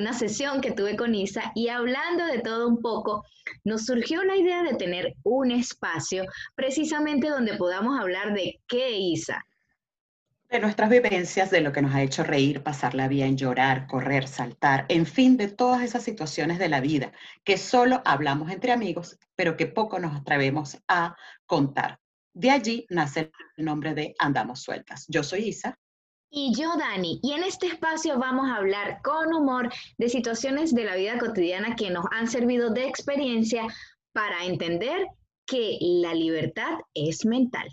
una sesión que tuve con Isa y hablando de todo un poco, nos surgió la idea de tener un espacio precisamente donde podamos hablar de qué Isa. De nuestras vivencias, de lo que nos ha hecho reír, pasarla bien, llorar, correr, saltar, en fin, de todas esas situaciones de la vida que solo hablamos entre amigos, pero que poco nos atrevemos a contar. De allí nace el nombre de Andamos Sueltas. Yo soy Isa. Y yo, Dani, y en este espacio vamos a hablar con humor de situaciones de la vida cotidiana que nos han servido de experiencia para entender que la libertad es mental.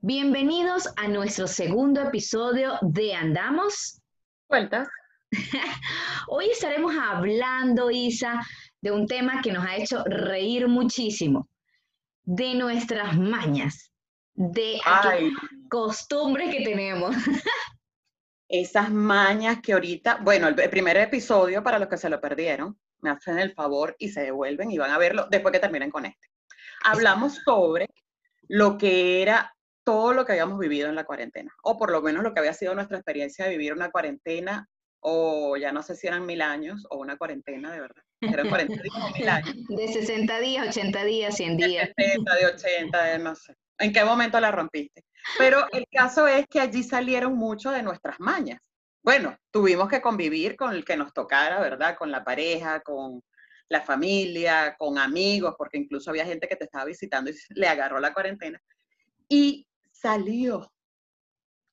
Bienvenidos a nuestro segundo episodio de Andamos Sueltas. Hoy estaremos hablando, Isa, de un tema que nos ha hecho reír muchísimo, de nuestras mañas, de costumbres que tenemos. Esas mañas que ahorita, bueno, el primer episodio, para los que se lo perdieron, me hacen el favor y se devuelven y van a verlo después que terminen con este. Hablamos sobre lo que era todo lo que habíamos vivido en la cuarentena, o por lo menos lo que había sido nuestra experiencia de vivir una cuarentena, o ya no sé si eran mil años, o una cuarentena de verdad. Eran cuarentena mil años. De 60 días, 80 días, 100 días. De 60, de 80, de no sé. ¿En qué momento la rompiste? Pero el caso es que allí salieron mucho de nuestras mañas. Bueno, tuvimos que convivir con el que nos tocara, ¿verdad? Con la pareja, con la familia, con amigos, porque incluso había gente que te estaba visitando y le agarró la cuarentena. Y salió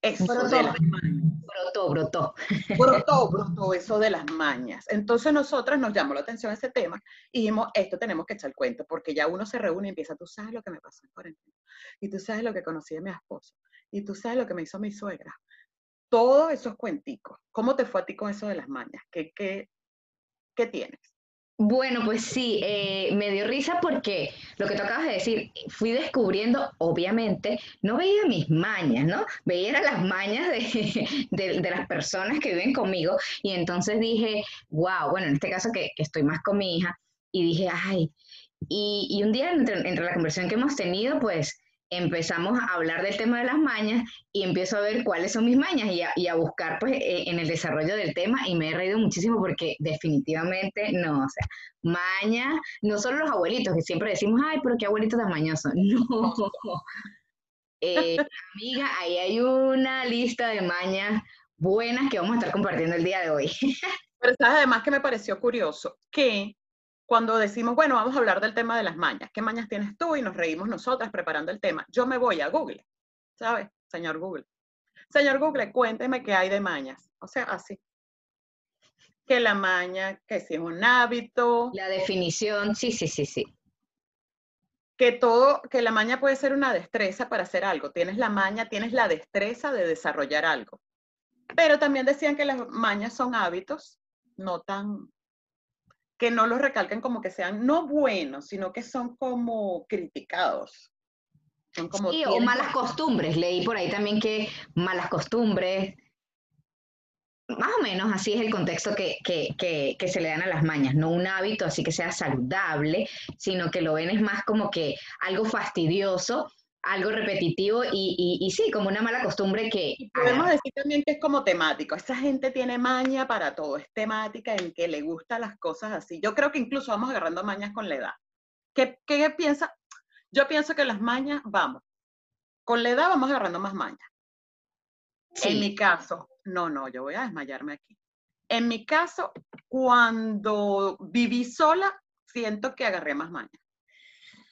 eso de las mañas. Brotó, brotó. Brotó, brotó eso de las mañas. Entonces nosotras nos llamó la atención ese tema y dijimos, esto tenemos que echar el cuento, porque ya uno se reúne y empieza, tú sabes lo que me pasó en cuarentena, y tú sabes lo que conocí de mi esposo, y tú sabes lo que me hizo mi suegra. Todos esos cuenticos. ¿Cómo te fue a ti con eso de las mañas? ¿Qué, qué, qué tienes? Bueno, pues sí, eh, me dio risa porque lo que tú acabas de decir, fui descubriendo, obviamente, no veía mis mañas, ¿no? Veía las mañas de, las personas que viven conmigo y entonces dije, wow, bueno, en este caso que, estoy más con mi hija, y dije, ay, y, un día entre, entre la conversación que hemos tenido, pues empezamos a hablar del tema de las mañas y empiezo a ver cuáles son mis mañas y a, buscar pues e, en el desarrollo del tema y me he reído muchísimo porque definitivamente no, o sea, maña, no solo los abuelitos que siempre decimos, ay, pero qué abuelitos tan mañosos, no. Eh, amiga, ahí hay una lista de mañas buenas que vamos a estar compartiendo el día de hoy. Pero sabes además que me pareció curioso que cuando decimos, bueno, vamos a hablar del tema de las mañas, ¿qué mañas tienes tú? Y nos reímos nosotras preparando el tema. Yo me voy a Google, ¿sabes? Señor Google. Señor Google, cuénteme qué hay de mañas. O sea, así. Que la maña, que si es un hábito. La definición, sí, sí, sí, sí. Que todo, que la maña puede ser una destreza para hacer algo. Tienes la maña, tienes la destreza de desarrollar algo. Pero también decían que las mañas son hábitos no tan que no los recalquen como que sean no buenos, sino que son como criticados. Son como sí, o malas costumbres. Leí por ahí también que malas costumbres, más o menos así es el contexto que, que, que, se le dan a las mañas, no un hábito así que sea saludable, sino que lo ven es más como que algo fastidioso algo repetitivo y, y, sí, como una mala costumbre que... podemos decir también que es como temático. Esa gente tiene maña para todo, es temática en que le gustan las cosas así. Yo creo que incluso vamos agarrando mañas con la edad. ¿Qué, qué piensa? Yo pienso que las mañas, vamos, con la edad vamos agarrando más mañas. En mi caso, no, no, yo voy a desmayarme aquí. En mi caso, cuando viví sola, siento que agarré más mañas.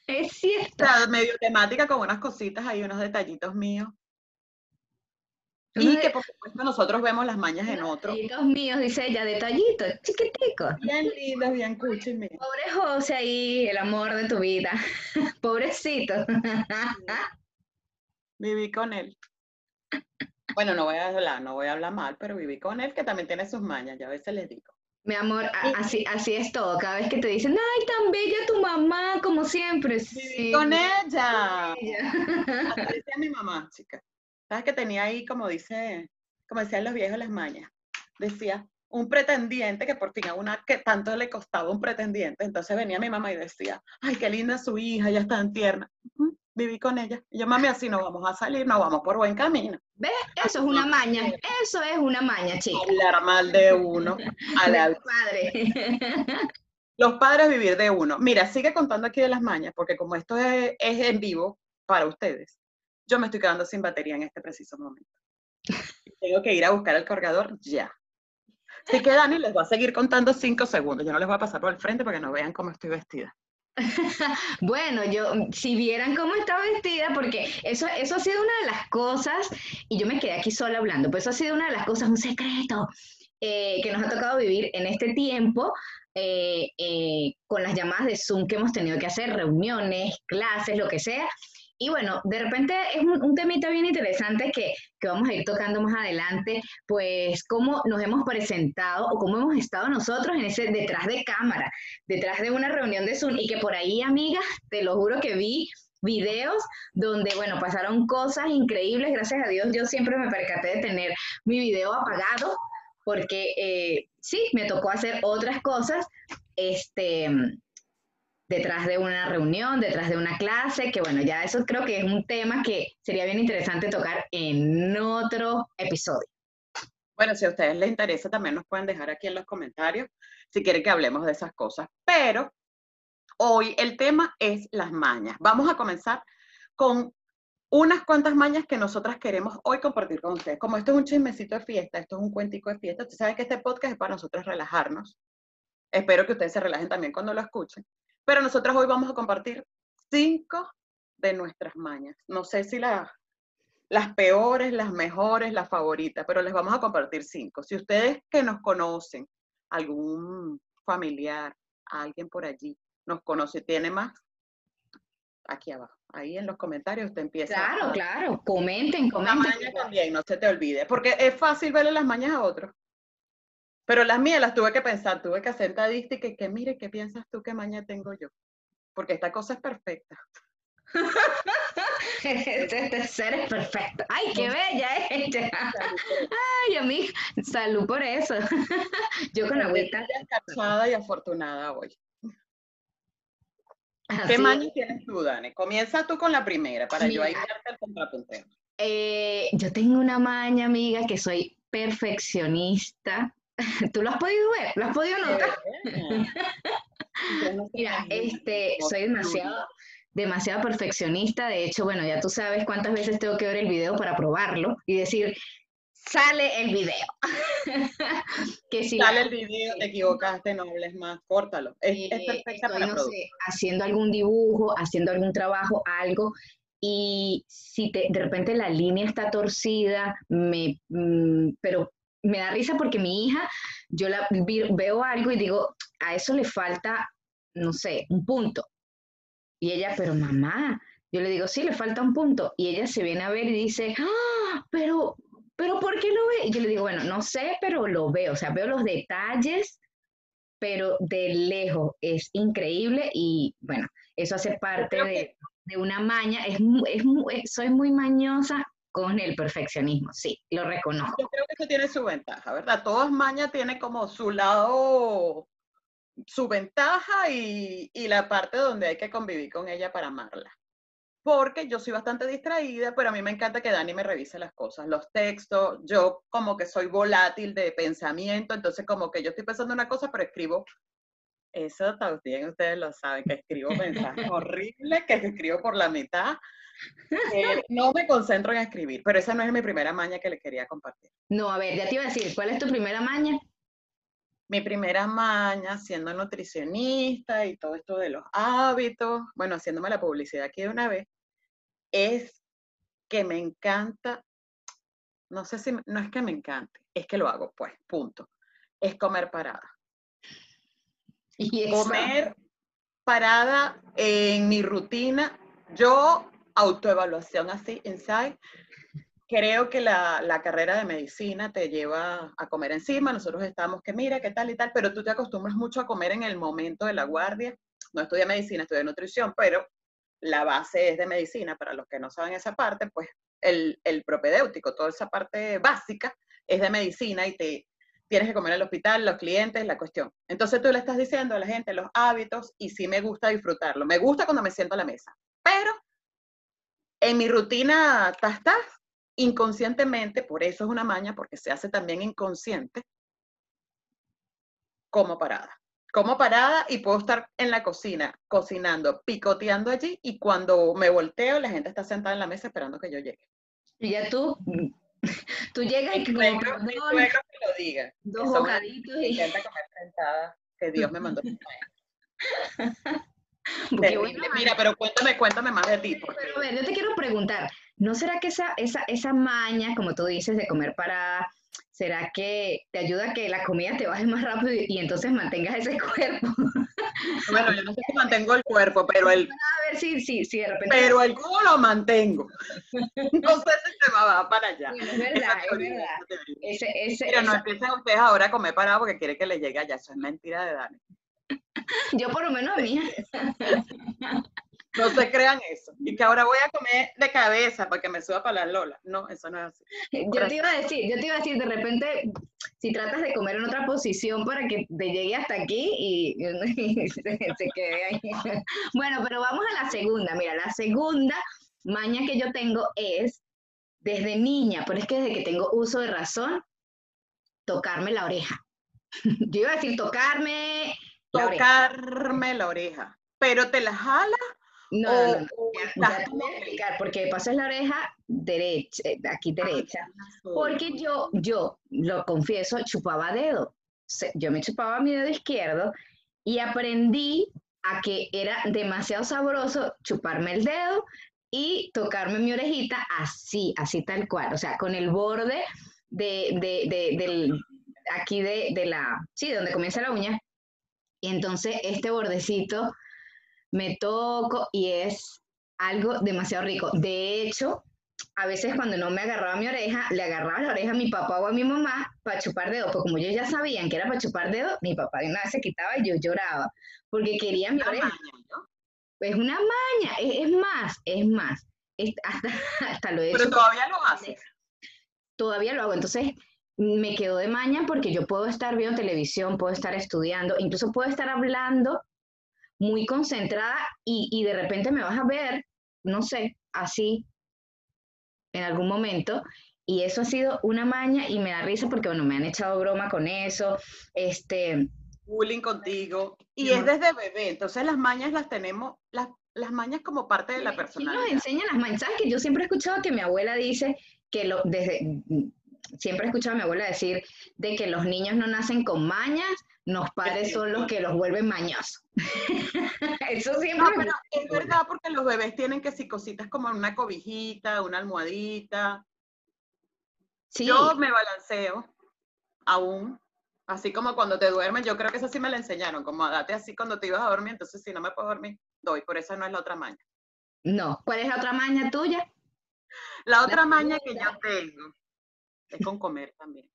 Es cierto. medio temática con unas cositas ahí, unos detallitos míos. Y que por supuesto nosotros vemos las mañas en otros. Detallitos míos, dice ella, detallitos, chiquiticos. Bien lindos, bien cuchi Pobre José ahí, el amor de tu vida. Pobrecito. Viví con él. Bueno, no voy a hablar, no voy a hablar mal, pero viví con él, que también tiene sus mañas, yo a veces les digo. Mi amor, así, así es todo. Cada vez que te dicen, ay, tan bella tu mamá, como siempre. Sí, con ella. Decía mi mamá, chica. ¿Sabes que tenía ahí, como dice, como decían los viejos, las mañas? Decía, un pretendiente, que por fin a una que tanto le costaba un pretendiente. Entonces venía mi mamá y decía, ay, qué linda su hija, ya está en tierna. Viví con ella. Y yo, mami, así no vamos a salir, no vamos por buen camino. ¿Ves? Eso es una maña. Eso es una maña, chica. Hablar mal de uno. A la... padre. Los padres vivir de uno. Mira, sigue contando aquí de las mañas, porque como esto es, es en vivo para ustedes, yo me estoy quedando sin batería en este preciso momento. Tengo que ir a buscar el cargador ya. Así que Dani les va a seguir contando cinco segundos. Yo no les voy a pasar por el frente para que no vean cómo estoy vestida. bueno, yo, si vieran cómo estaba vestida, porque eso, eso ha sido una de las cosas, y yo me quedé aquí sola hablando, pues eso ha sido una de las cosas, un secreto eh, que nos ha tocado vivir en este tiempo, eh, eh, con las llamadas de Zoom que hemos tenido que hacer, reuniones, clases, lo que sea, y bueno, de repente es un, temita bien interesante que, que, vamos a ir tocando más adelante, pues cómo nos hemos presentado o cómo hemos estado nosotros en ese detrás de cámara, detrás de una reunión de Zoom. Y que por ahí, amiga, te lo juro que vi videos donde, bueno, pasaron cosas increíbles, gracias a Dios yo siempre me percaté de tener mi video apagado porque eh, sí, me tocó hacer otras cosas, este, detrás de una reunión, detrás de una clase, que bueno, ya eso creo que es un tema que sería bien interesante tocar en otro episodio. Bueno, si a ustedes les interesa, también nos pueden dejar aquí en los comentarios si quieren que hablemos de esas cosas. Pero hoy el tema es las mañas. Vamos a comenzar con unas cuantas mañas que nosotras queremos hoy compartir con ustedes. Como esto es un chismecito de fiesta, esto es un cuentico de fiesta, ustedes saben que este podcast es para nosotros relajarnos. Espero que ustedes se relajen también cuando lo escuchen. Pero nosotros hoy vamos a compartir cinco de nuestras mañas. No sé si las peores, las mejores, las favoritas, pero les vamos a compartir cinco. Si ustedes que nos conocen, algún familiar, alguien por allí, nos conoce, tiene más, aquí abajo. Ahí en los comentarios usted empieza. Claro, claro. Comenten, comenten. maña también, no se te olvide. Porque es fácil verle las mañas a otros. Pero las mías las tuve que pensar, tuve que hacer estadística y que mire, ¿qué piensas tú que mañana tengo yo? Porque esta cosa es perfecta. este, este, ser es perfecto. ¡Ay, qué bella es ella! ¡Ay, amiga! Salud por eso. yo con agüita. Cansada y afortunada hoy. ¿Qué maña tienes tú, Dani? Comienza tú con la primera para yo ahí el contrapunteo. Eh, yo tengo una maña, amiga, que soy perfeccionista ¿Tú lo has podido ver? ¿Lo has podido notar? Mira, este, soy demasiado, demasiado perfeccionista. De hecho, bueno, ya tú sabes cuántas veces tengo que ver el video para probarlo y decir, sale el video. que si sale el video, te equivocaste, no hables más, córtalo. Es, perfecta para no haciendo algún dibujo, haciendo algún trabajo, algo, y si te, de repente la línea está torcida, me, mm, pero me da risa porque mi hija, yo la veo algo y digo, a eso le falta, no sé, un punto. Y ella, pero mamá, yo le digo, sí, le falta un punto. Y ella se viene a ver y dice, ah, pero, pero ¿por qué lo ve? Y yo le digo, bueno, no sé, pero lo veo, o sea, veo los detalles, pero de lejos es increíble y bueno, eso hace parte de, de, una maña. Es, es, soy muy mañosa con el perfeccionismo, sí, lo reconozco. Yo creo que eso tiene su ventaja, ¿verdad? Todas mañas tiene como su lado, su ventaja y, y, la parte donde hay que convivir con ella para amarla. Porque yo soy bastante distraída, pero a mí me encanta que Dani me revise las cosas, los textos. Yo como que soy volátil de pensamiento, entonces como que yo estoy pensando una cosa, pero escribo eso también ustedes lo saben, que escribo mensajes horribles, que escribo por la mitad. Eh, no me concentro en escribir, pero esa no es mi primera maña que le quería compartir. No, a ver, ya te iba a decir, ¿cuál es tu primera maña? Mi primera maña, siendo nutricionista y todo esto de los hábitos, bueno, haciéndome la publicidad aquí de una vez, es que me encanta, no sé si, no es que me encante, es que lo hago, pues, punto. Es comer parada. Comer parada en mi rutina. Yo, autoevaluación así, inside. Creo que la, la, carrera de medicina te lleva a comer encima. Nosotros estamos que mira, qué tal y tal, pero tú te acostumbras mucho a comer en el momento de la guardia. No estudié medicina, estudié nutrición, pero la base es de medicina. Para los que no saben esa parte, pues el, el propedéutico, toda esa parte básica es de medicina y te, tienes que comer en el hospital, los clientes, la cuestión. Entonces tú le estás diciendo a la gente los hábitos y sí me gusta disfrutarlo. Me gusta cuando me siento a la mesa, pero en mi rutina tastas, inconscientemente, por eso es una maña, porque se hace también inconsciente, como parada. Como parada y puedo estar en la cocina cocinando, picoteando allí y cuando me volteo la gente está sentada en la mesa esperando que yo llegue. Y ya tú, tú llegas y como, mi suegro que lo diga. Dos bocaditos y... Intenta comer sentada, que Dios me mandó. Bueno, Mira, pero cuéntame, cuéntame más de ti. Pero a ver, yo te quiero preguntar, ¿no será que esa, esa, esa maña, como tú dices, de comer para ¿será que te ayuda a que la comida te baje más rápido y, entonces mantengas ese cuerpo? Bueno, yo no sé si mantengo el cuerpo, pero el... A ver si, si de repente... Pero el culo lo mantengo. No sé si se va para allá. Bueno, es verdad, es verdad. Ese, ese, Pero no empiecen ustedes ahora a comer parado porque quiere que le llegue allá. Eso es mentira de Dani. Yo por lo menos a mí. No se crean eso. Y que ahora voy a comer de cabeza para que me suba para la lola. No, eso no es así. Yo te iba a decir, yo te iba a decir, de repente, si tratas de comer en otra posición para que te llegue hasta aquí y, se, quede ahí. Bueno, pero vamos a la segunda. Mira, la segunda maña que yo tengo es desde niña, pero es que desde que tengo uso de razón, tocarme la oreja. Yo iba a decir tocarme. tocarme la oreja. Pero te la jala no, no, no, ya, te voy a explicar, porque pasas la oreja derecha, eh, aquí derecha, porque yo, yo, lo confieso, chupaba dedo. Yo me chupaba mi dedo izquierdo y aprendí a que era demasiado sabroso chuparme el dedo y tocarme mi orejita así, así tal cual, o sea, con el borde de, de, de del, aquí de, de la, sí, donde comienza la uña. Y entonces este bordecito me toco y es algo demasiado rico. De hecho, a veces cuando no me agarraba mi oreja, le agarraba la oreja a mi papá o a mi mamá para chupar dedo, porque como ellos ya sabían que era para chupar dedo, mi papá de una vez se quitaba y yo lloraba, porque quería mi oreja. Es una maña, es, más, es más, hasta, hasta, lo he Pero todavía lo haces. Todavía lo hago, entonces me quedo de maña porque yo puedo estar viendo televisión, puedo estar estudiando, incluso puedo estar hablando muy concentrada y, de repente me vas a ver, no sé, así en algún momento. Y eso ha sido una maña y me da risa porque, bueno, me han echado broma con eso. Este, bullying contigo. Y es desde bebé, entonces las mañas las tenemos, las, las mañas como parte de la personalidad. Sí nos enseñan las mañas. ¿Sabes que yo siempre he escuchado que mi abuela dice que lo, desde, siempre he escuchado a mi abuela decir de que los niños no nacen con mañas, los padres son los que los vuelven mañosos. Eso siempre. No, pero es verdad porque los bebés tienen que si cositas como una cobijita, una almohadita. Sí. Yo me balanceo aún, así como cuando te duermes, yo creo que eso sí me lo enseñaron, como date así cuando te ibas a dormir, entonces si no me puedo dormir, doy, por eso no es la otra maña. No, ¿cuál es la otra maña tuya? La otra maña que yo tengo es con comer también.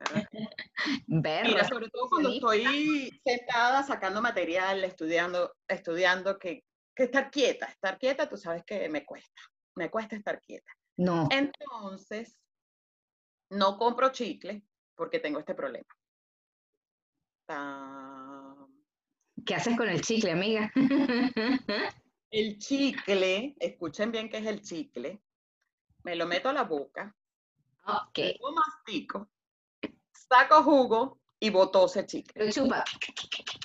Mira, sobre todo cuando estoy sentada sacando material, estudiando, estudiando, que, que estar quieta, estar quieta, tú sabes que me cuesta, me cuesta estar quieta. No. Entonces, no compro chicle porque tengo este problema. ¿Qué haces con el chicle, amiga? el chicle, escuchen bien qué es el chicle, me lo meto a la boca, Ok. Lo mastico, saco jugo y botó ese chicle. Lo chupa.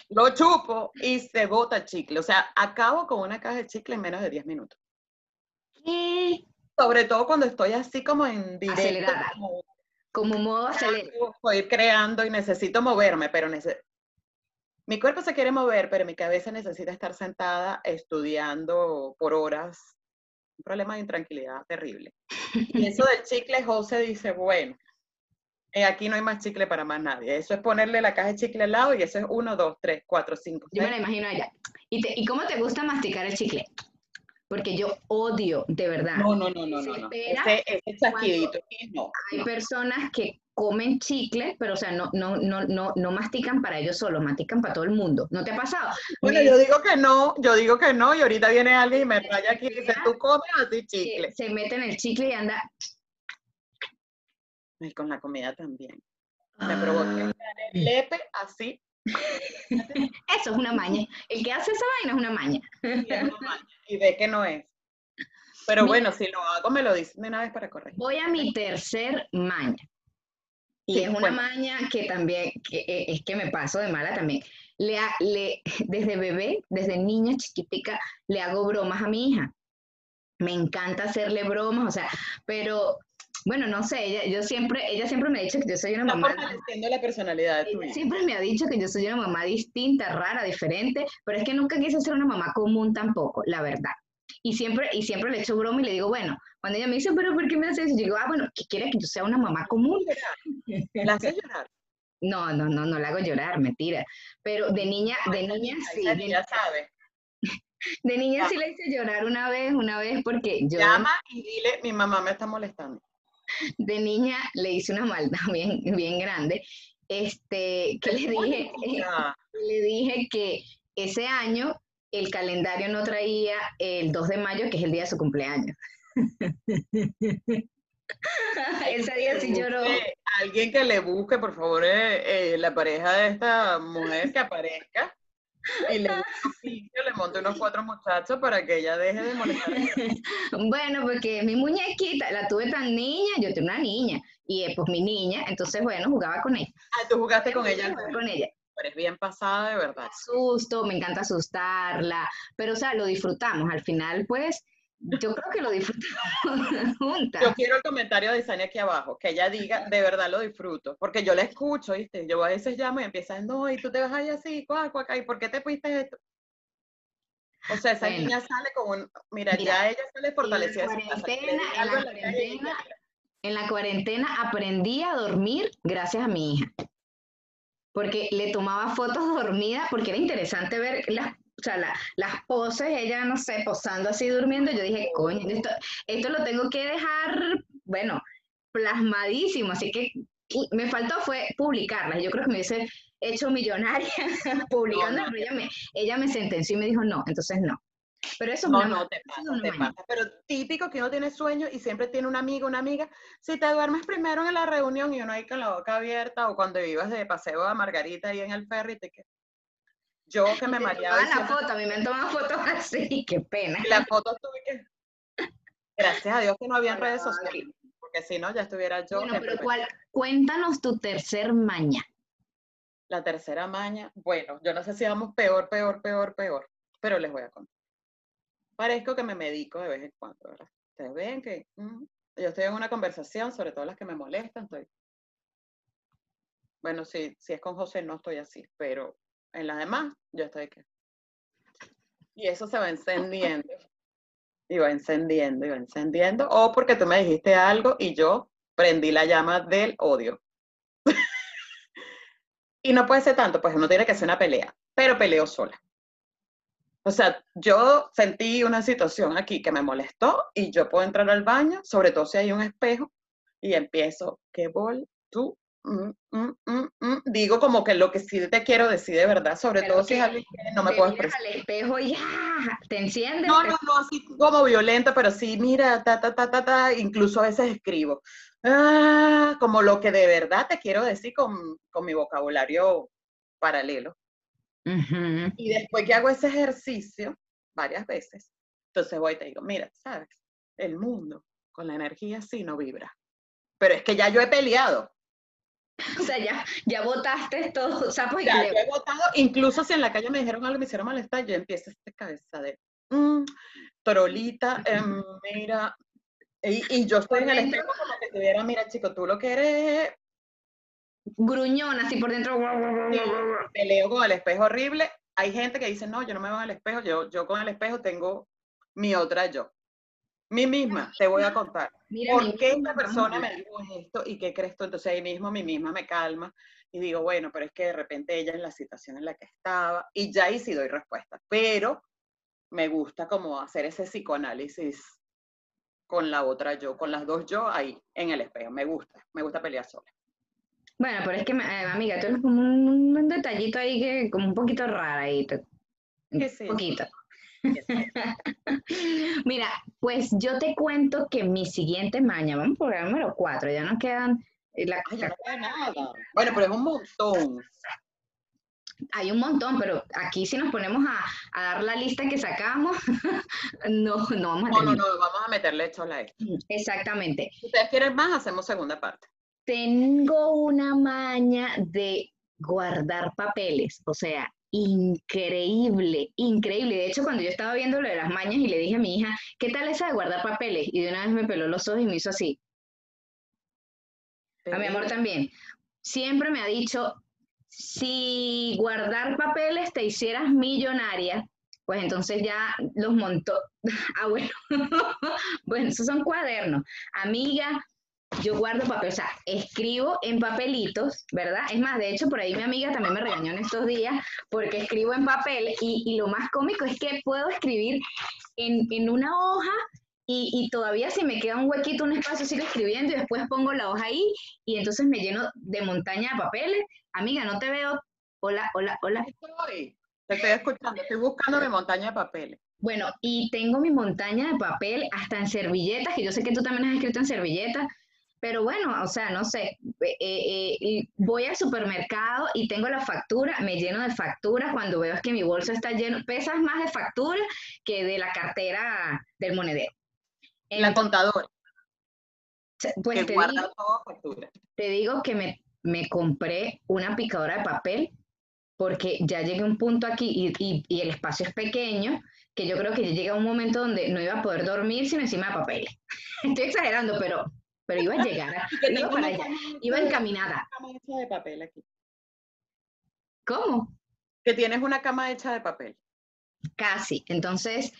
Lo chupo y se bota el chicle. O sea, acabo con una caja de chicle en menos de 10 minutos. ¿Qué? Sobre todo cuando estoy así como en directo. Acelerada. Como, modo acelerado. Estoy creando y necesito moverme, pero mi cuerpo se quiere mover, pero mi cabeza necesita estar sentada estudiando por horas un problema de intranquilidad terrible. Y eso del chicle, José dice, bueno, eh, aquí no hay más chicle para más nadie. Eso es ponerle la caja de chicle al lado y eso es uno, dos, tres, cuatro, cinco. Yo me la imagino allá. ¿Y, ¿Y cómo te gusta masticar el chicle? Porque yo odio, de verdad. No, no, no, no, no. Ese, ese chasquidito, no. Hay personas que comen chicle, pero o sea, no, no, no, no, no mastican para ellos solos, mastican para todo el mundo. ¿No te ha pasado? Bueno, yo digo que no, yo digo que no, y ahorita viene alguien y me trae aquí y dice, tú comes así chicle. Se, mete en el chicle y anda. Y con la comida también. Me provoca el lepe así. Eso es una maña. El que hace esa vaina es una maña. Y ve que no es. Pero bueno, si lo hago, me lo dicen de una vez para corregir. Voy a mi tercer maña. Y es una maña que también, que, eh, es que me paso de mala también. Le, le, desde bebé, desde niña chiquitica, le hago bromas a mi hija. Me encanta hacerle bromas, o sea, pero bueno, no sé, ella, yo siempre, ella siempre me ha dicho que yo soy una mamá. fortaleciendo la personalidad de Siempre me ha dicho que yo soy una mamá distinta, rara, diferente, pero es que nunca quise ser una mamá común tampoco, la verdad. Y siempre, y siempre le echo broma y le digo, bueno, cuando ella me dice, pero ¿por qué me haces eso? Yo digo, ah, bueno, ¿qué quiere que yo sea una mamá común? ¿La hace llorar? No, no, no, no la hago llorar, mentira. Pero de niña, de niña sí. Ya sabe. De niña sí le hice llorar una vez, una vez porque yo... Llama y dile, mi mamá me está molestando de niña le hice una maldad bien, bien grande, este, que le dije, le dije que ese año el calendario no traía el 2 de mayo, que es el día de su cumpleaños. Ese día sí lloró. Alguien que le busque, por favor, eh, eh, la pareja de esta mujer que aparezca y le, le monte unos cuatro muchachos para que ella deje de molestar. bueno, porque mi muñequita, la tuve tan niña, yo tengo una niña, y eh, pues mi niña, entonces bueno, jugaba con ella. Ah, tú jugaste con ella. Con ella. Pero es bien pasada, de verdad. Susto, me encanta asustarla, pero o sea, lo disfrutamos. Al final, pues, yo creo que lo disfrutamos juntas. Yo quiero el comentario de Sania aquí abajo, que ella diga, de verdad lo disfruto, porque yo la escucho, ¿viste? Yo a veces llamo y empieza, no, y tú te vas ahí así, cuac, cuac, ¿y por qué te fuiste esto? O sea, esa niña sale con un, mira, ya ella sale fortalecida. En la, cuarentena, en, la cuarentena, en la cuarentena aprendí a dormir gracias a mi hija. Porque le tomaba fotos dormida, porque era interesante ver las o sea, las poses, ella, no sé, posando así, durmiendo, yo dije, coño, esto, esto lo tengo que dejar, bueno, plasmadísimo, así que me faltó fue publicarlas, yo creo que me hubiese hecho millonaria publicando, pero ella me, ella me sentenció y me dijo, no, entonces no. Pero eso no, no, te pasa, te pasa. Pero típico que uno tiene sueño y siempre tiene un amigo, una amiga. Si te duermes primero en la reunión y uno ahí con la boca abierta, o cuando ibas de paseo a Margarita ahí en el ferry, te quedas yo que me mareaba. la foto, a mí me han tomado fotos así, qué pena. La foto tuve que. Gracias a Dios que no había redes sociales, porque si no, ya estuviera yo. Bueno, pero cuéntanos tu tercer maña. La tercera maña, bueno, yo no sé si vamos peor, peor, peor, peor, pero les voy a contar. Parezco que me medico de vez en cuando, ¿verdad? Ustedes ven que yo estoy en una conversación, sobre todo las que me molestan, estoy. Bueno, si, si es con José no estoy así, pero en las demás, yo estoy que. Y eso se va encendiendo. Y va encendiendo, y va encendiendo. O porque tú me dijiste algo y yo prendí la llama del odio. y no puede ser tanto, pues uno tiene que hacer una pelea, pero peleo sola. O sea, yo sentí una situación aquí que me molestó y yo puedo entrar al baño, sobre todo si hay un espejo, y empiezo, ¿qué bol tú Mm, mm, mm, digo como que lo que sí te quiero decir de verdad, sobre todo si es alguien que no me puedo expresar. al espejo ya, te enciende. No, no, no, así como violenta, pero sí, mira, ta, ta, ta, ta, ta, incluso a veces escribo. Ah, como lo que de verdad te quiero decir con, con mi vocabulario paralelo. Y después que hago ese ejercicio varias veces, entonces voy y te digo, mira, sabes, el mundo con la energía sí no vibra. Pero es que ya yo he peleado. O sea, ya, ya votaste todo, sapos y Ya, yo he votado, incluso si en la calle me dijeron algo, me hicieron malestar, yo empiezo esta cabeza de, mm, torolita, em, mira, y, yo estoy en el espejo como que estuviera, mira chico, tú lo que eres... Gruñón, así por dentro. peleo con el espejo horrible. Hay gente que dice, no, yo no me veo en el espejo, yo, yo con el espejo tengo mi otra yo. Mi misma, te voy a contar. ¿Por qué esta persona me dijo esto y qué crees tú? Entonces ahí mismo mi misma me calma y digo, bueno, pero es que de repente ella en la situación en la que estaba y ya ahí sí doy respuesta. Pero me gusta como hacer ese psicoanálisis con la otra yo, con las dos yo ahí en el espejo. Me gusta, me gusta pelear sola. Bueno, pero es que, eh, amiga, tú eres como un, detallito ahí que como un poquito raro ahí. Un poquito. Mira, pues yo te cuento que mi siguiente maña, vamos por el número 4, ya nos quedan La, Ay, no veo nada. Bueno, pero es un montón. hay un montón, pero aquí si nos ponemos a, a dar la lista que sacamos, no, no vamos a No, no, terminar. no, vamos a meterle chola a esto. Exactamente. Si ustedes quieren más, hacemos segunda parte. Tengo una maña de guardar papeles, o sea, increíble, increíble. De hecho, cuando yo estaba viendo lo de las mañas y le dije a mi hija, ¿qué tal esa de guardar papeles? Y de una vez me peló los ojos y me hizo así. A mi amor también. Siempre me ha dicho, si guardar papeles te hicieras millonaria, pues entonces ya los montó. Ah, bueno. bueno, esos son cuadernos. Amiga, yo guardo papel, o sea, escribo en papelitos, ¿verdad? Es más, de hecho, por ahí mi amiga también me regañó en estos días porque escribo en papel y, y lo más cómico es que puedo escribir en, en una hoja y, y todavía si me queda un huequito, un espacio, sigo escribiendo y después pongo la hoja ahí y entonces me lleno de montaña de papeles. Amiga, no te veo. Hola, hola, hola. Estoy, te estoy escuchando, estoy buscando mi montaña de papeles. Bueno, y tengo mi montaña de papel hasta en servilletas, que yo sé que tú también has escrito en servilletas, pero bueno, o sea, no sé, eh, eh, y voy al supermercado y tengo la factura, me lleno de facturas cuando veo que mi bolso está lleno, pesas más de factura que de la cartera del monedero. La Entonces, contadora, pues que te guarda digo, toda factura. te digo que me, me compré una picadora de papel porque ya llegué a un punto aquí y, y- y el espacio es pequeño, que yo creo que ya llega un momento donde no iba a poder dormir sino encima de papeles. Estoy exagerando, pero, pero iba a llegar, iba para allá, encaminada. cama hecha de papel aquí. ¿Cómo? Que tienes una cama hecha de papel. Casi. Entonces,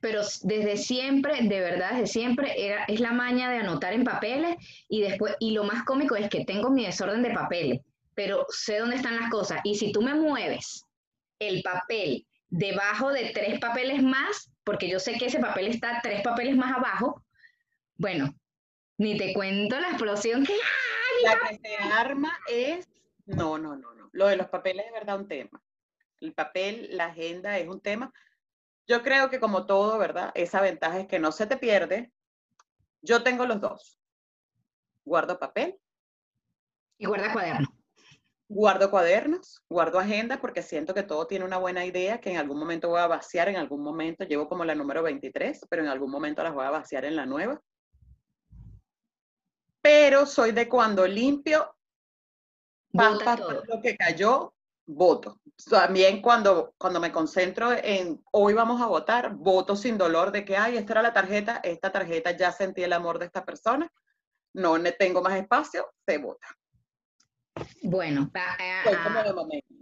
pero desde siempre, de verdad, desde siempre, era, es la maña de anotar en papeles y después, y lo más cómico es que tengo mi desorden de papeles, pero sé dónde están las cosas. Y si tú me mueves el papel debajo de tres papeles más, porque yo sé que ese papel está tres papeles más abajo, bueno, ni te cuento la explosión que... La que se arma es. No, no, no, no. Lo de los papeles es verdad un tema. El papel, la agenda es un tema. Yo creo que como todo, ¿verdad? Esa ventaja es que no se te pierde. Yo tengo los dos. Guardo papel, Y guarda cuaderno. guardo cuadernos, guardo agenda porque siento que todo tiene una buena idea que en algún momento voy a vaciar, en algún momento llevo como la número 23, pero en algún momento las voy a vaciar en la nueva. Pero soy de cuando limpio, pa, Bota pa, pa, todo. lo que cayó, voto. También cuando, cuando me concentro en hoy vamos a votar, voto sin dolor de que, ay, esta era la tarjeta, esta tarjeta ya sentí el amor de esta persona, no tengo más espacio, se vota. Bueno, a- a- Soy como a- de momento.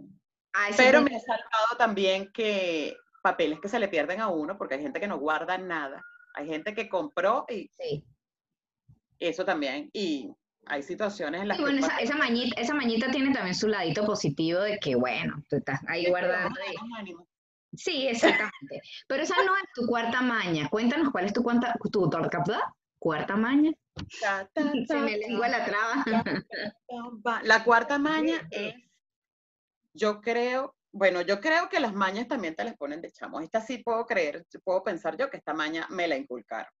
a ese Pero punto- me he saltado también que papeles que se le pierden a uno, porque hay gente que no guarda nada. Hay gente que compró y sí. Eso también. Y hay situaciones en las Y bueno, que esa, esa mañita, esa mañita tiene también su ladito positivo de que, bueno, tú estás ahí Sí, guardando. Sí, exactamente. Pero esa no es tu cuarta maña. Cuéntanos cuál es tu, cuarta, tu cuarta maña. Se me lengua la traba. La cuarta maña es, yo creo, bueno, yo creo que las mañas también te las ponen de chamo. Esta sí puedo creer, puedo pensar yo que esta maña me la inculcaron,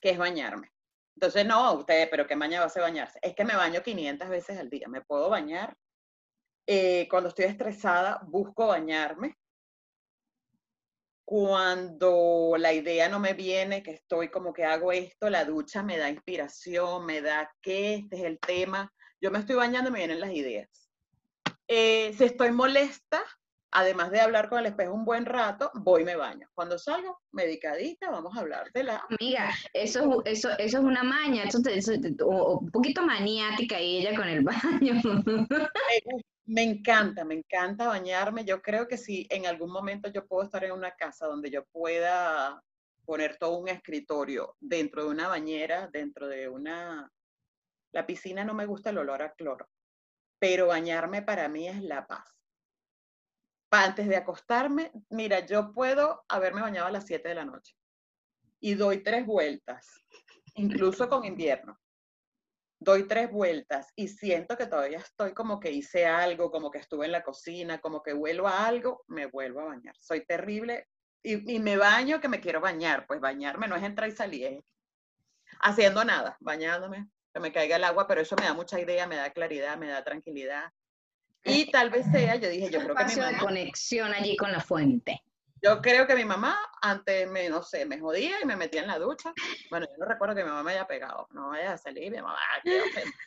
que es bañarme. Entonces, no, ustedes, pero ¿qué maña va a bañarse? Es que me baño 500 veces al día. Me puedo bañar. Eh, cuando estoy estresada, busco bañarme. Cuando la idea no me viene, que estoy como que hago esto, la ducha me da inspiración, me da que este es el tema. Yo me estoy bañando y me vienen las ideas. Eh, si estoy molesta, además de hablar con el espejo un buen rato, voy y me baño. Cuando salgo, medicadita, vamos a hablar de la... Amiga, eso, es- eso, eso es una maña, eso eso o- un poquito maniática y ella con el baño. Me encanta, me encanta bañarme. Yo creo que si en algún momento yo puedo estar en una casa donde yo pueda poner todo un escritorio dentro de una bañera, dentro de una... La piscina no me gusta el olor a cloro, pero bañarme para mí es la paz. Antes de acostarme, mira, yo puedo haberme bañado a las 7 de la noche y doy tres vueltas, incluso con invierno doy tres vueltas y siento que todavía estoy como que hice algo, como que estuve en la cocina, como que vuelvo a algo, me vuelvo a bañar. Soy terrible y, y me baño que me quiero bañar. Pues bañarme no es entrar y salir, es haciendo nada, bañándome. que me caiga el agua, pero eso me da mucha idea, me da claridad, me da tranquilidad. Y tal vez sea, yo dije, yo creo que mi Espacio de mamá, conexión allí con la fuente. yo creo que mi mamá antes me, no sé, me jodía y me metía en la ducha. Bueno, yo no recuerdo que mi mamá me haya pegado, no vaya a salir, mi mamá, "Ah, qué ofensa".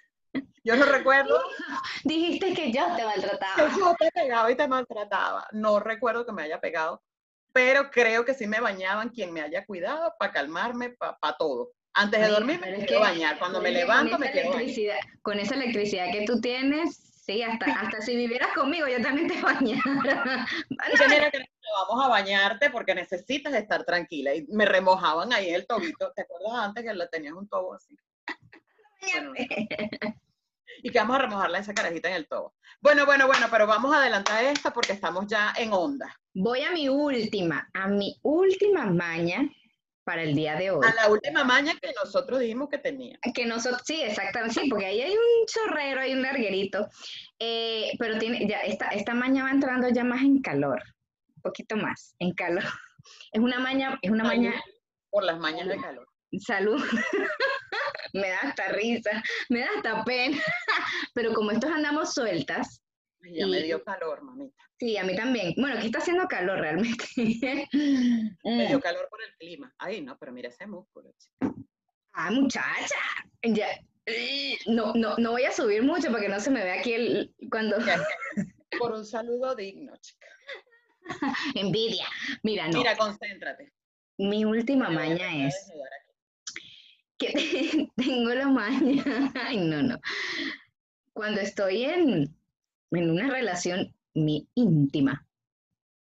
Yo no recuerdo Dijiste que yo te que maltrataba. yo te pegaba y te maltrataba. No recuerdo que me haya pegado, pero creo que sí me bañaban quien me haya cuidado para calmarme, para todo. Antes de dormir me quiero que- bañar, cuando me levanto me quiero bañar. Con esa electricidad que tú tienes, sí, hasta, hasta si vivieras conmigo, yo también te bañara. Que vamos a bañarte porque necesitas estar tranquila. Y me remojaban ahí el tobito. ¿Te acuerdas antes que la tenías un tobo así? Bueno, y que vamos a remojarla esa carajita en el tobo. Bueno, bueno, bueno, pero vamos a adelantar esta porque estamos ya en onda. Voy a mi última, a mi última maña para el día de hoy. A la última maña que nosotros dijimos que tenía. Que nosotros, sí, exactamente, sí, porque ahí hay un chorrero, hay un larguerito, eh, pero tiene, ya, esta, esta maña va entrando ya más en calor, un poquito más, en calor. Es una maña, es una maña, Por las mañas de calor. salud, me da hasta risa, me da hasta pena, pero como estos andamos sueltas, Ay, Ya me Y- dio calor, mamita. sí, a mí también, bueno, aquí está haciendo calor realmente. Me dio calor por el clima. Ay, no, pero mira ese músculo. chica. Ah, muchacha, ya, no, no, no voy a subir mucho para que no se me vea aquí el, cuando... Por un saludo digno, chica. Envidia. Mira, no. Mira, concéntrate. Mi última maña es que tengo la maña. Ay, no, no. Cuando estoy en, en una relación mi íntima,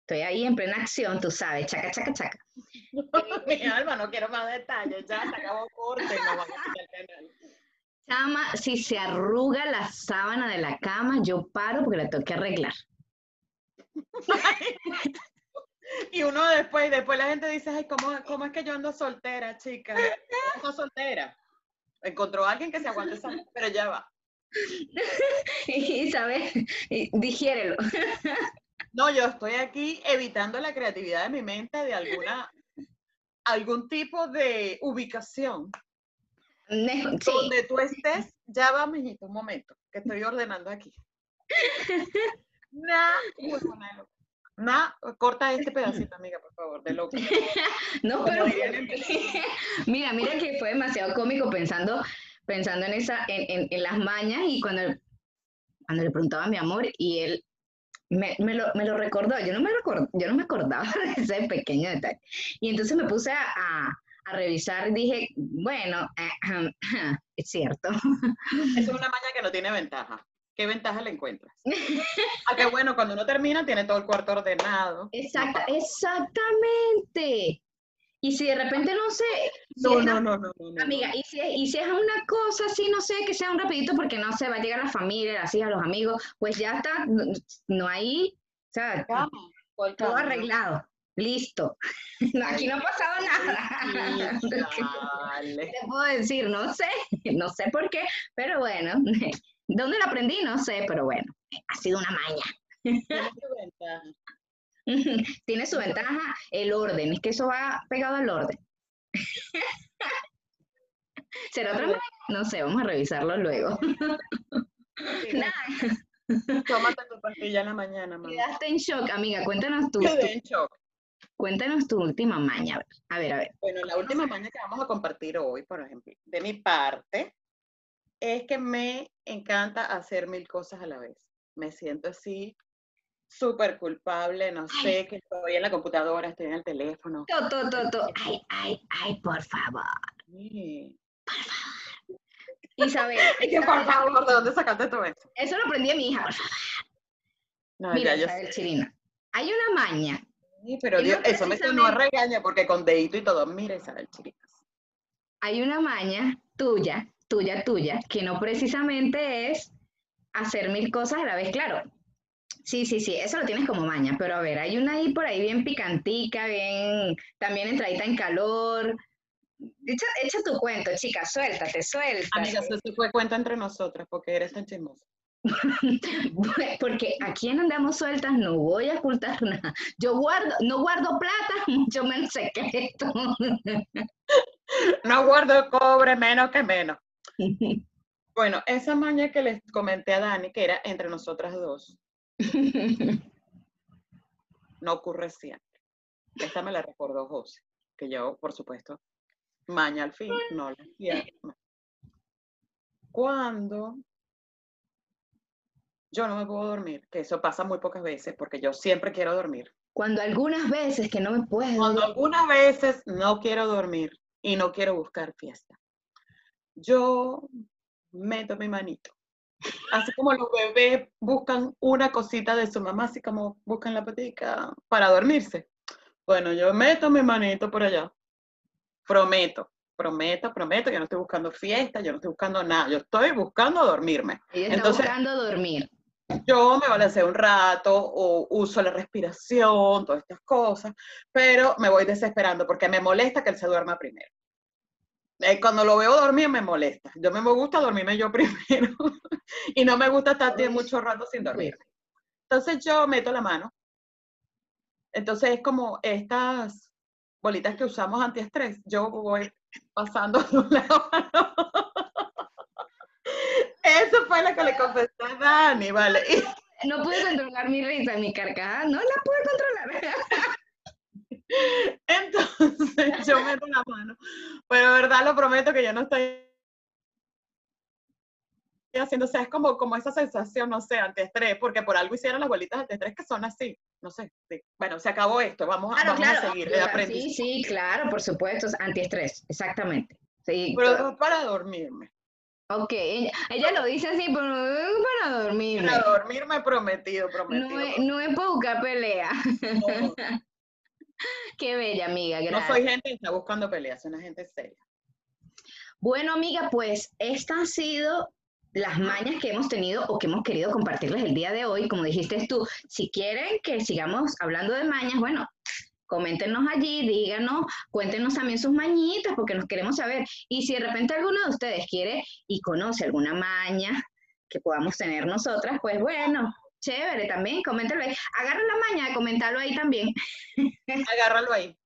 estoy ahí en plena acción, tú sabes, chaca, chaca, chaca. Mi alma, no quiero más detalles. Ya se acabó corte. No van a quitar el canal. Chama, si se arruga la sábana de la cama, yo paro porque la tengo que arreglar. Y uno después, después la gente dice, ay, ¿cómo, cómo es que yo ando soltera, chica? Ando soltera. Encontró a alguien que se aguante esa, pero ya va. Y, ¿sabes? Y Digiérelo. No, yo estoy aquí evitando la creatividad de mi mente de alguna, algún tipo de ubicación Sí, donde tú estés. Ya va, mijito, un momento, que estoy ordenando aquí. Nah, corta este pedacito, amiga, por favor, de loco. No, pero mira, mira que fue demasiado cómico pensando, pensando en esa, en, en- en las mañas y cuando, cuando le preguntaba a mi amor y él me, me lo, me lo recordó. Yo no me record- yo no me acordaba de ese pequeño detalle. Y entonces me puse a, a- a revisar y dije, bueno, eh, es cierto. Es una maña que no tiene ventaja. ¿Qué ventaja le encuentras? Ah, que bueno, cuando uno termina tiene todo el cuarto ordenado. Exacta, exactamente. Y si de repente no sé, si No, es no, no, no, no, no. Amiga, y si, es- y si es una cosa así, no sé, que sea un rapidito porque no sé, va a llegar la familia, las hijas, los amigos, pues ya está, no, no hay, o sea, Cama, ¿cuál todo arreglado, listo. No, Aquí no ha pasado nada. Sí, ¿Qué chale. te puedo decir? No sé, no sé por qué, pero bueno, ¿dónde lo aprendí? No sé, pero bueno, ha sido una maña. Tiene su ventaja. El orden, es que eso va pegado al orden. ¿Será otra maña? No sé, vamos a revisarlo luego. Sí, Nada, Tómate tu pastilla en la mañana, mamá. quedaste en shock, amiga. Cuéntanos tu, Quedé en shock. cuéntanos tu última maña. A ver, a ver. a ver. Bueno, la última maña que vamos a compartir hoy, por ejemplo, de mi parte, es que me encanta hacer mil cosas a la vez. Me siento así súper culpable, no sé, que estoy en la computadora, estoy en el teléfono. To, to, to, to. Ay, ay, ay, por favor. Sí. Isabel, Es que, por favor, ¿de dónde sacaste todo eso? eso lo aprendí de mi hija, por favor. No, Mira, ya Isabel Chirina. Hay una maña. sí, pero que no Dios, eso me a precisamente- regaña porque con dedito y todo. Mira, Isabel, chicas. Hay una maña tuya, tuya, tuya, que no precisamente es hacer mil cosas a la vez, claro. Sí, sí, sí, eso lo tienes como maña, pero a ver, hay una ahí por ahí bien picantica, bien, también entradita en calor. Echa, echa tu cuento, chica, suéltate, suéltate. Amiga, eso se fue cuenta entre nosotras porque eres tan chismosa. Porque aquí en Andamos Sueltas no voy a ocultar nada. Yo guardo, no guardo plata, mucho menos secreto. No guardo cobre menos que menos. Bueno, esa maña que les comenté a Dani, que era entre nosotras dos, no ocurre siempre. Esta me la recordó José, que yo, por supuesto, maña al fin, no la hacía. Cuando yo no me puedo dormir, que eso pasa muy pocas veces, porque yo siempre quiero dormir. Cuando algunas veces que no me puedo. Cuando algunas veces no quiero dormir y no quiero buscar fiesta. Yo meto mi manito. Así como los bebés buscan una cosita de su mamá, así como buscan la patica para dormirse. Bueno, yo meto mi manito por allá. Prometo, prometo, prometo que no estoy buscando fiesta, yo no estoy buscando nada, yo estoy buscando dormirme. Ella está buscando dormir. Yo me balanceo un rato o uso la respiración, todas estas cosas, pero me voy desesperando porque me molesta que él se duerma primero. Eh, cuando lo veo dormir me molesta. Yo me gusta dormirme yo primero y no me gusta estar mucho rato sin dormirme. Entonces yo meto la mano. Entonces es como estas bolitas que usamos antiestrés. Yo voy pasando de un lado Eso fue lo que le confesé a Dani, ¿vale? No pude controlar mi risa, mi carcajada, no la pude controlar. Entonces yo meto la mano. Pero de verdad lo prometo que yo no estoy haciendo, o sea, es como, como esa sensación, no sé, antiestrés, porque por algo hicieron las bolitas antiestrés que son así, no sé. Bueno, se acabó esto, vamos, a, vamos a seguir. sí, sí, claro, por supuesto, antiestrés, exactamente. Sí, pero para dormirme. Ok, ella, lo dice así, pero para dormirme. Para dormirme prometido, prometido. No es, no es para pelea. Qué bella, amiga. No soy gente que está buscando peleas, soy una gente seria. Bueno, amiga, pues estas han sido las mañas que hemos tenido o que hemos querido compartirles el día de hoy. Como dijiste tú, si quieren que sigamos hablando de mañas, bueno, coméntenos allí, díganos, cuéntenos también sus mañitas porque nos queremos saber. Y si de repente alguno de ustedes quiere y conoce alguna maña que podamos tener nosotras, pues bueno, chévere también, coméntalo ahí. Agarra la maña de comentarlo ahí también. Agárralo ahí.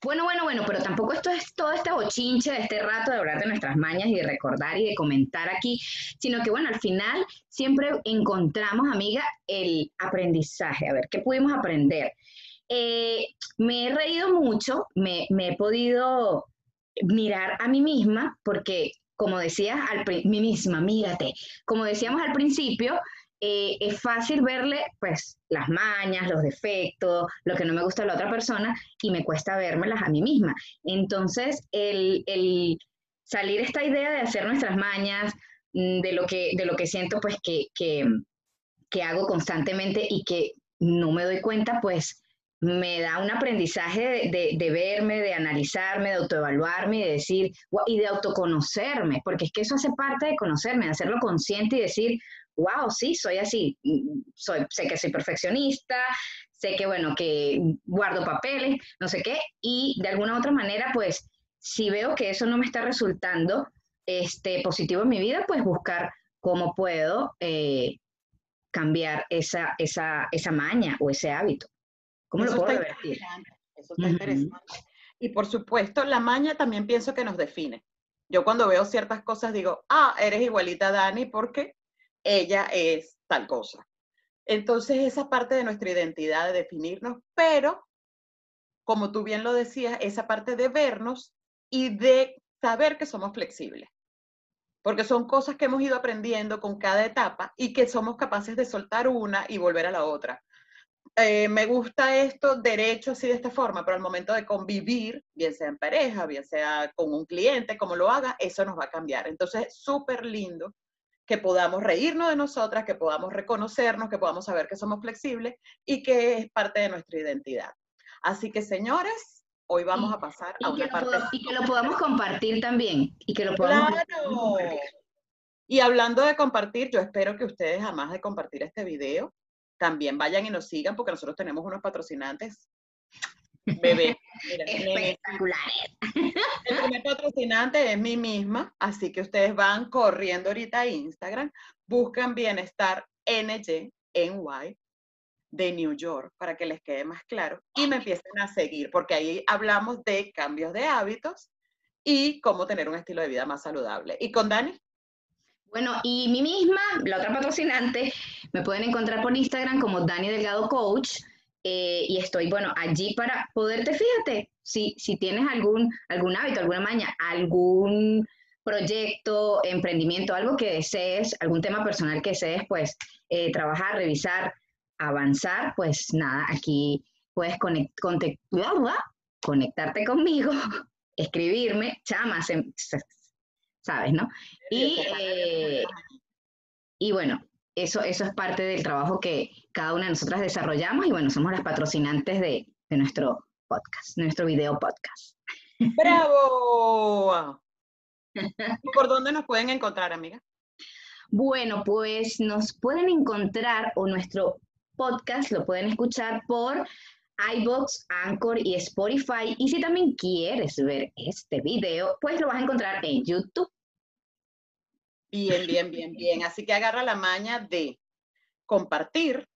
Bueno, bueno, bueno, pero tampoco esto es todo este bochinche de este rato de hablar de nuestras mañas y de recordar y de comentar aquí, sino que bueno, al final siempre encontramos, amiga, el aprendizaje, a ver, ¿qué pudimos aprender? Eh, me he reído mucho, me, me, he podido mirar a mí misma, porque como decías, al, mí misma, mírate, como decíamos al principio, eh, es fácil verle pues las mañas, los defectos, lo que no me gusta de la otra persona y me cuesta vérmelas a mí misma. Entonces, el, el salir esta idea de hacer nuestras mañas, mm, de lo que, de lo que siento pues que, que, hago constantemente y que no me doy cuenta, pues me da un aprendizaje de, de, verme, de analizarme, de autoevaluarme de decir, y de autoconocerme, porque es que eso hace parte de conocerme, de hacerlo consciente y decir, wow, sí, soy así, mm, soy, sé que soy perfeccionista, sé que, bueno, que guardo papeles, no sé qué, y de alguna u otra manera, pues, si veo que eso no me está resultando este, positivo en mi vida, pues buscar cómo puedo eh, cambiar esa, esa, esa maña o ese hábito. ¿Cómo lo puedo revertir? Eso está interesante. Y por supuesto, la maña también pienso que nos define. Yo cuando veo ciertas cosas digo, ah, eres igualita a Dani porque ella es tal cosa. Entonces, esa parte de nuestra identidad, de definirnos, pero, como tú bien lo decías, esa parte de vernos y de saber que somos flexibles. Porque son cosas que hemos ido aprendiendo con cada etapa y que somos capaces de soltar una y volver a la otra. Eh, me gusta esto derecho así de esta forma, pero al momento de convivir, bien sea en pareja, bien sea con un cliente, como lo haga, eso nos va a cambiar. Entonces, súper lindo que podamos reírnos de nosotras, que podamos reconocernos, que podamos saber que somos flexibles y que es parte de nuestra identidad. Así que, señores, hoy vamos a pasar a una parte... y que lo podamos compartir también. Y que lo podamos claro. Y hablando de compartir, yo espero que ustedes, además de compartir este video, también vayan y nos sigan porque nosotros tenemos unos patrocinantes bebé. Espectaculares. El primer patrocinante es mí misma, así que ustedes van corriendo ahorita a Instagram, buscan Bienestar NY, NY de New York para que les quede más claro y me empiecen a seguir, porque ahí hablamos de cambios de hábitos y cómo tener un estilo de vida más saludable. ¿Y con Dani? Bueno, y mi misma, la otra patrocinante, me pueden encontrar por Instagram como Dani Delgado Coach. Eh, y estoy, bueno, allí para poderte, fíjate, si, si tienes algún, algún hábito, alguna maña, algún proyecto, emprendimiento, algo que desees, algún tema personal que desees, pues eh, trabajar, revisar, avanzar, pues nada, aquí puedes conectarte conmigo, escribirme, chamas, ¿sabes, no? Y, eh, y bueno, eso, eso es parte del trabajo que cada una de nosotras desarrollamos y bueno, somos las patrocinantes de, de nuestro podcast, nuestro video podcast. ¡Bravo! ¿Por dónde nos pueden encontrar, amiga? Bueno, pues nos pueden encontrar o nuestro podcast lo pueden escuchar por iBox, Anchor y Spotify. Y si también quieres ver este video, pues lo vas a encontrar en YouTube. Bien, bien, bien, bien. Así que agarra la maña de compartir,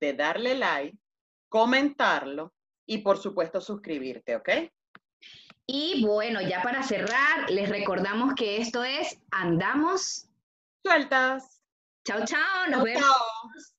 de darle like, comentarlo y por supuesto suscribirte, ¿ok? Y bueno, ya para cerrar, les recordamos que esto es Andamos Sueltas. Chao, chao. Nos vemos.